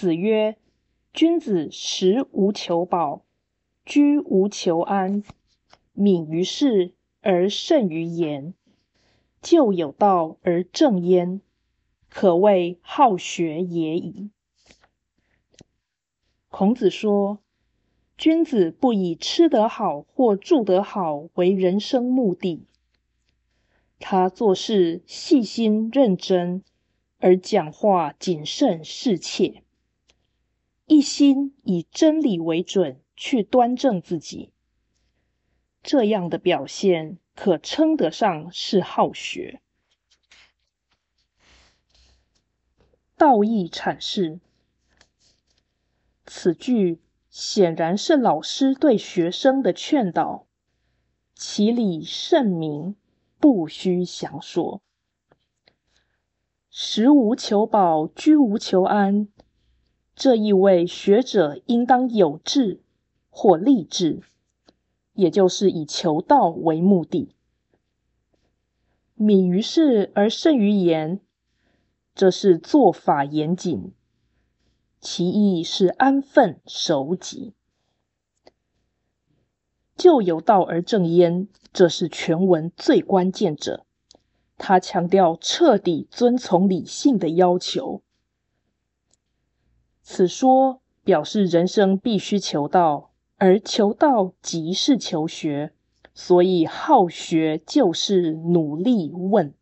子曰：“君子食无求饱，居无求安，敏于事而慎于言，就有道而正焉，可谓好学也已。”孔子说。君子不以吃得好或住得好为人生目的，他做事细心认真，而讲话谨慎适切，一心以真理为准去端正自己。这样的表现可称得上是好学。道义阐释此句。显然是老师对学生的劝导，其理甚明，不需详说。食无求饱，居无求安，这意味学者应当有志或立志，也就是以求道为目的。敏于事而慎于言，这是做法严谨。其意是安分守己，就有道而正焉，这是全文最关键者。他强调彻底遵从理性的要求。此说表示人生必须求道，而求道即是求学，所以好学就是努力问。